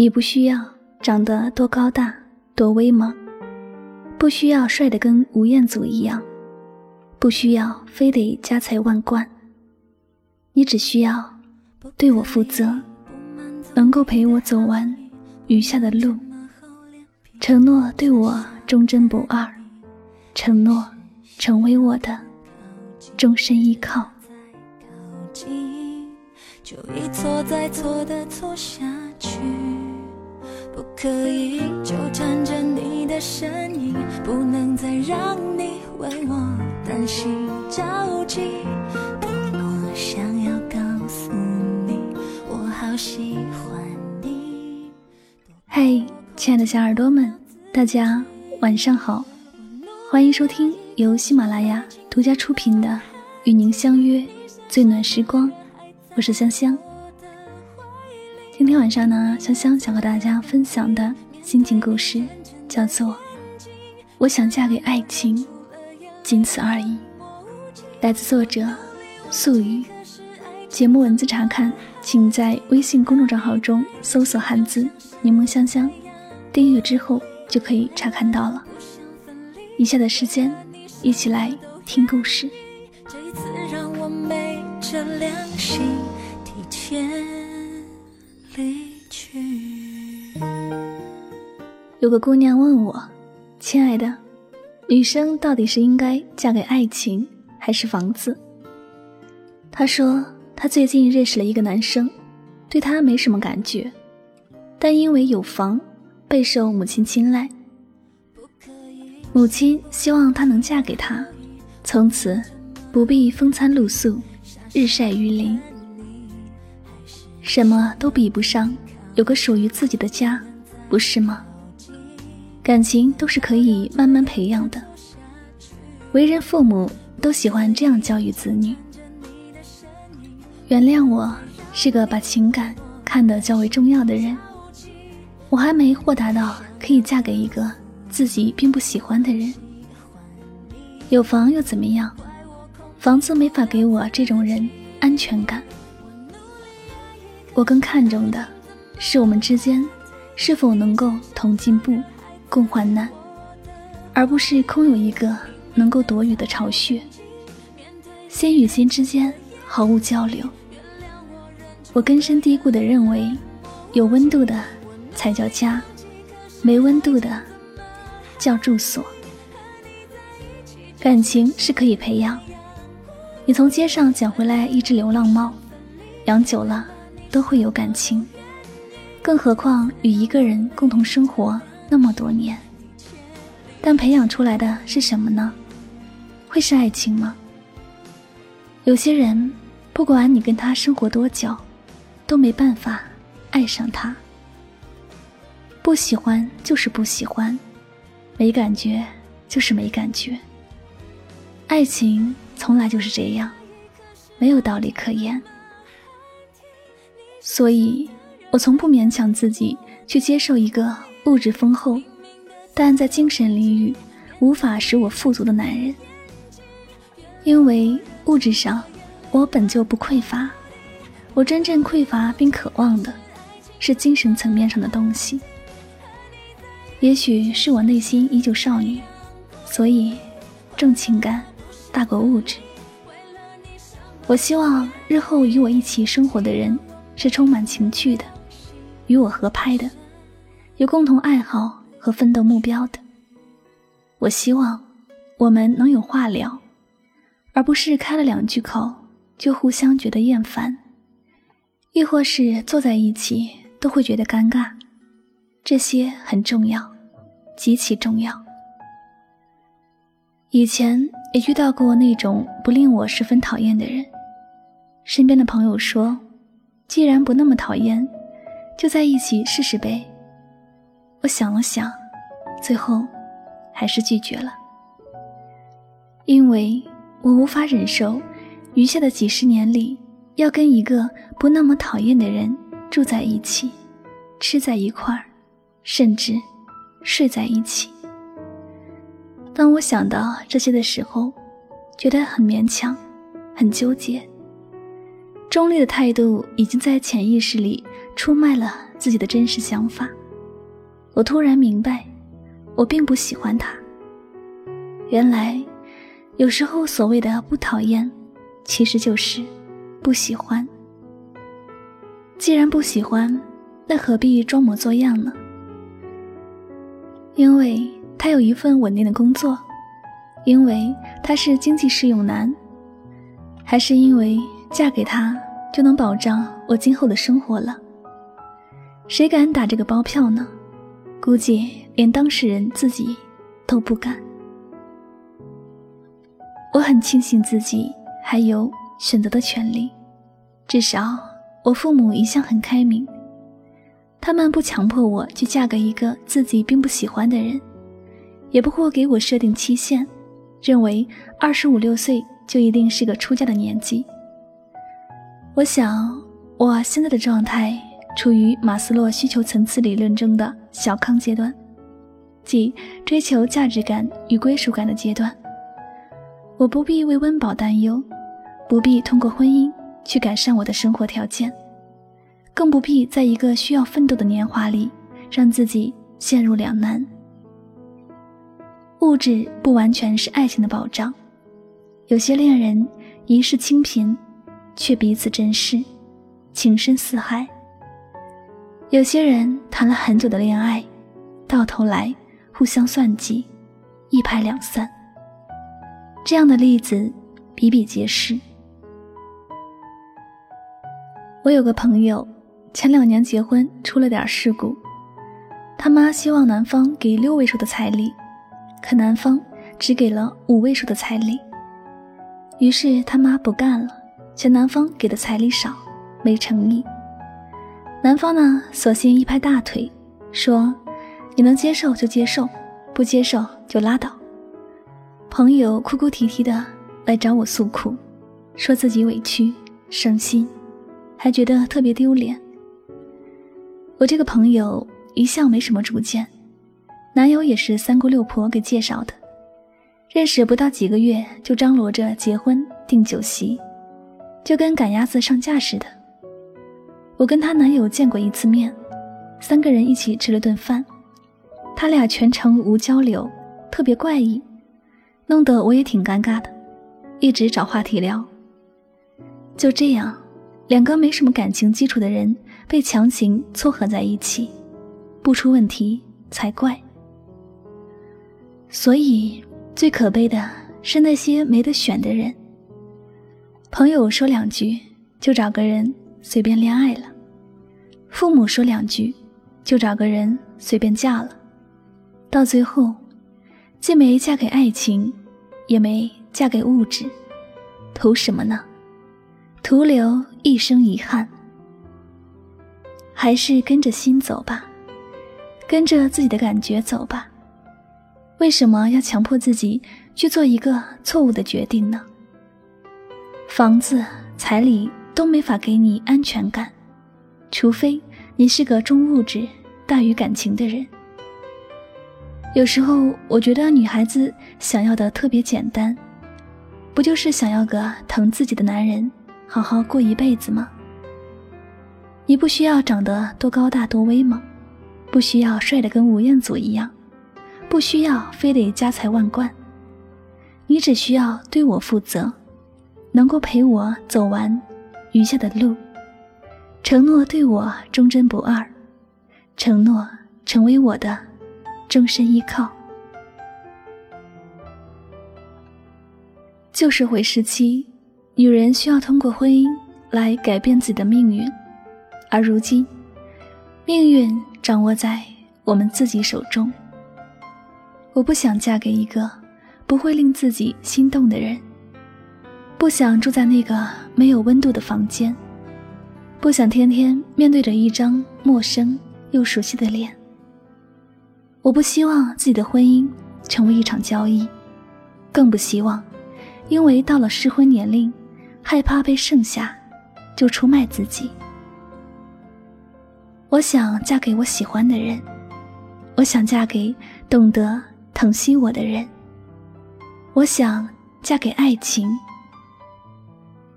你不需要长得多高大、多威猛，不需要帅得跟吴彦祖一样，不需要非得家财万贯。你只需要对我负责，能够陪我走完余下的路，承诺对我忠贞不二，承诺成为我的终身依靠。就一错再错的错下去，可以纠缠着你的身影，不能再让你为我担心着急。多么想要告诉你，我好喜欢你。嘿，亲爱的小耳朵们，大家晚上好，欢迎收听由喜马拉雅独家出品的《与您相约最暖时光》。我是香香，今天晚上呢，香香想和大家分享的心情故事叫做《我想嫁给爱情》，仅此而已。来自作者素雨。节目文字查看，请在微信公众账号中搜索汉字“柠檬香香”，订阅之后就可以查看到了。以下的时间，一起来听故事。这次让我昧着良心。离去。有个姑娘问我：“亲爱的，女生到底是应该嫁给爱情还是房子？”她说：“她最近认识了一个男生，对他没什么感觉，但因为有房，备受母亲青睐。母亲希望她能嫁给他，从此不必风餐露宿，日晒雨淋。”什么都比不上有个属于自己的家，不是吗？感情都是可以慢慢培养的。为人父母都喜欢这样教育子女。原谅我是个把情感看得较为重要的人，我还没豁达到可以嫁给一个自己并不喜欢的人。有房又怎么样？房子没法给我这种人安全感。我更看重的，是我们之间是否能够同进步、共患难，而不是空有一个能够躲雨的巢穴。心与心之间毫无交流。我根深蒂固地认为，有温度的才叫家，没温度的叫住所。感情是可以培养。你从街上捡回来一只流浪猫，养久了。都会有感情，更何况与一个人共同生活那么多年。但培养出来的是什么呢？会是爱情吗？有些人，不管你跟他生活多久，都没办法爱上他。不喜欢就是不喜欢，没感觉就是没感觉。爱情从来就是这样，没有道理可言。所以，我从不勉强自己去接受一个物质丰厚，但在精神领域无法使我富足的男人。因为物质上我本就不匮乏，我真正匮乏并渴望的是精神层面上的东西。也许是我内心依旧少女，所以重情感大过物质。我希望日后与我一起生活的人。是充满情趣的，与我合拍的，有共同爱好和奋斗目标的。我希望我们能有话聊，而不是开了两句口就互相觉得厌烦，亦或是坐在一起都会觉得尴尬。这些很重要，极其重要。以前也遇到过那种不令我十分讨厌的人，身边的朋友说。既然不那么讨厌，就在一起试试呗。我想了想，最后还是拒绝了，因为我无法忍受余下的几十年里要跟一个不那么讨厌的人住在一起，吃在一块儿，甚至睡在一起。当我想到这些的时候，觉得很勉强，很纠结。中立的态度已经在潜意识里出卖了自己的真实想法。我突然明白，我并不喜欢他。原来，有时候所谓的不讨厌，其实就是不喜欢。既然不喜欢，那何必装模作样呢？因为他有一份稳定的工作，因为他是经济适用男，还是因为嫁给他就能保障我今后的生活了？谁敢打这个包票呢？估计连当事人自己都不敢。我很庆幸自己还有选择的权利，至少。我父母一向很开明，他们不强迫我去嫁给一个自己并不喜欢的人，也不会给我设定期限，认为二十五六岁就一定是个出嫁的年纪。我想，我现在的状态处于马斯洛需求层次理论中的小康阶段，即追求价值感与归属感的阶段。我不必为温饱担忧，不必通过婚姻。去改善我的生活条件，更不必在一个需要奋斗的年华里让自己陷入两难。物质不完全是爱情的保障，有些恋人一世清贫，却彼此珍视，情深似海；有些人谈了很久的恋爱，到头来互相算计，一拍两散。这样的例子比比皆是。我有个朋友，前两年结婚出了点事故，他妈希望男方给六位数的彩礼，可男方只给了五位数的彩礼，于是他妈不干了，嫌男方给的彩礼少，没诚意。男方呢，索性一拍大腿，说：“你能接受就接受，不接受就拉倒。”朋友哭哭啼啼的来找我诉苦，说自己委屈伤心。还觉得特别丢脸。我这个朋友一向没什么主见，男友也是三姑六婆给介绍的，认识不到几个月就张罗着结婚订酒席，就跟赶鸭子上架似的。我跟她男友见过一次面，三个人一起吃了顿饭，他俩全程无交流，特别怪异，弄得我也挺尴尬的，一直找话题聊。就这样。两个没什么感情基础的人被强行撮合在一起，不出问题才怪。所以最可悲的是那些没得选的人。朋友说两句就找个人随便恋爱了，父母说两句就找个人随便嫁了，到最后既没嫁给爱情，也没嫁给物质，图什么呢？徒留一生遗憾，还是跟着心走吧，跟着自己的感觉走吧。为什么要强迫自己去做一个错误的决定呢？房子、彩礼都没法给你安全感，除非你是个重物质大于感情的人。有时候我觉得女孩子想要的特别简单，不就是想要个疼自己的男人？好好过一辈子吗？你不需要长得多高大多威猛？不需要帅得跟吴彦祖一样，不需要非得家财万贯。你只需要对我负责，能够陪我走完余下的路，承诺对我忠贞不二，承诺成为我的终身依靠。旧社会时期。女人需要通过婚姻来改变自己的命运，而如今，命运掌握在我们自己手中。我不想嫁给一个不会令自己心动的人，不想住在那个没有温度的房间，不想天天面对着一张陌生又熟悉的脸。我不希望自己的婚姻成为一场交易，更不希望因为到了适婚年龄。害怕被剩下，就出卖自己。我想嫁给我喜欢的人，我想嫁给懂得疼惜我的人，我想嫁给爱情，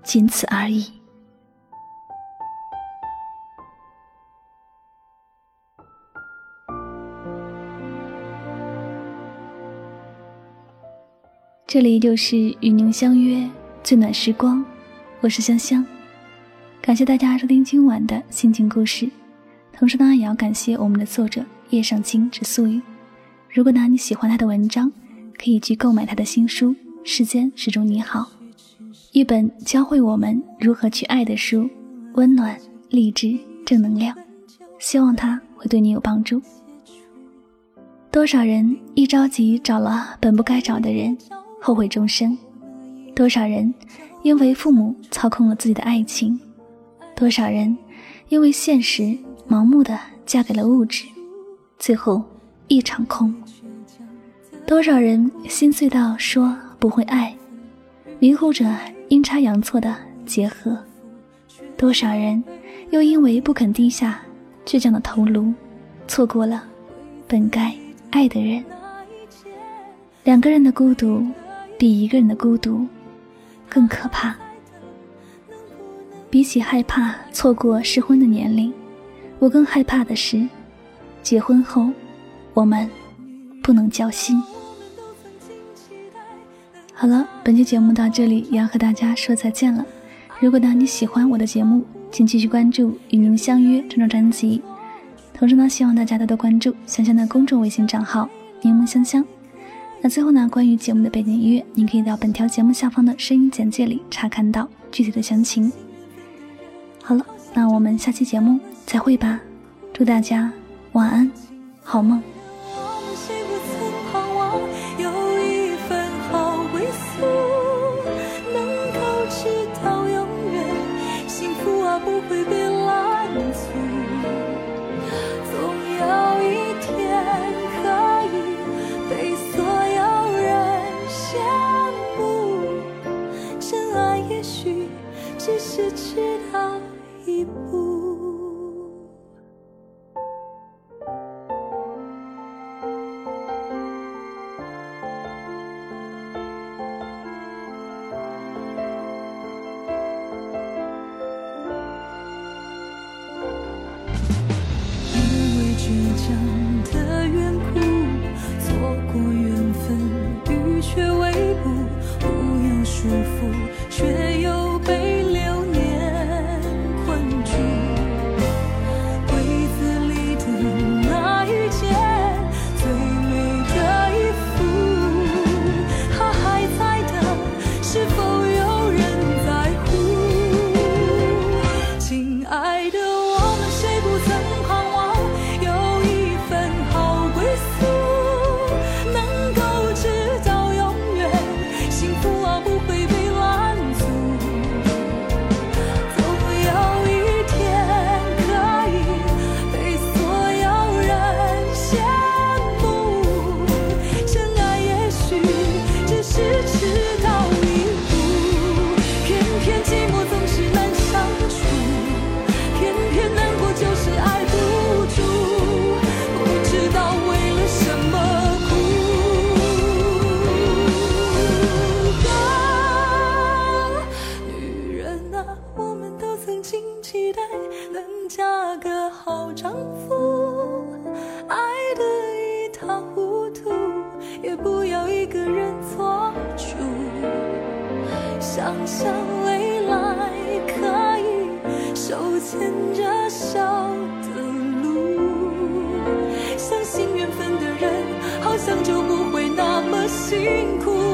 仅此而已。这里就是与您相约最暖时光，我是香香，感谢大家收听今晚的心情故事，同时呢，也要感谢我们的作者叶上清之素语。如果呢你喜欢他的文章，可以去购买他的新书《世间始终你好》。一本教会我们如何去爱的书，温暖、励志、正能量，希望它会对你有帮助。多少人一着急找了本不该找的人，后悔终生；多少人因为父母操控了自己的爱情。多少人因为现实盲目的嫁给了物质，最后一场空。多少人心碎到说不会爱，迷糊着阴差阳错的结合。多少人又因为不肯低下倔强的头颅，错过了本该爱的人。两个人的孤独比一个人的孤独更可怕。比起害怕错过适婚的年龄，我更害怕的是，结婚后我们不能交心。好了，本期节目到这里也要和大家说再见了。如果呢你喜欢我的节目，请继续关注《与您相约》这张专辑。同时呢，希望大家多多关注香香的公众微信账号“柠檬香香”。那最后呢，关于节目的背景音乐，您可以到本条节目下方的声音简介里查看到具体的详情。好了，那我们下期节目再会吧，祝大家晚安，好梦。只知道一步。辛苦。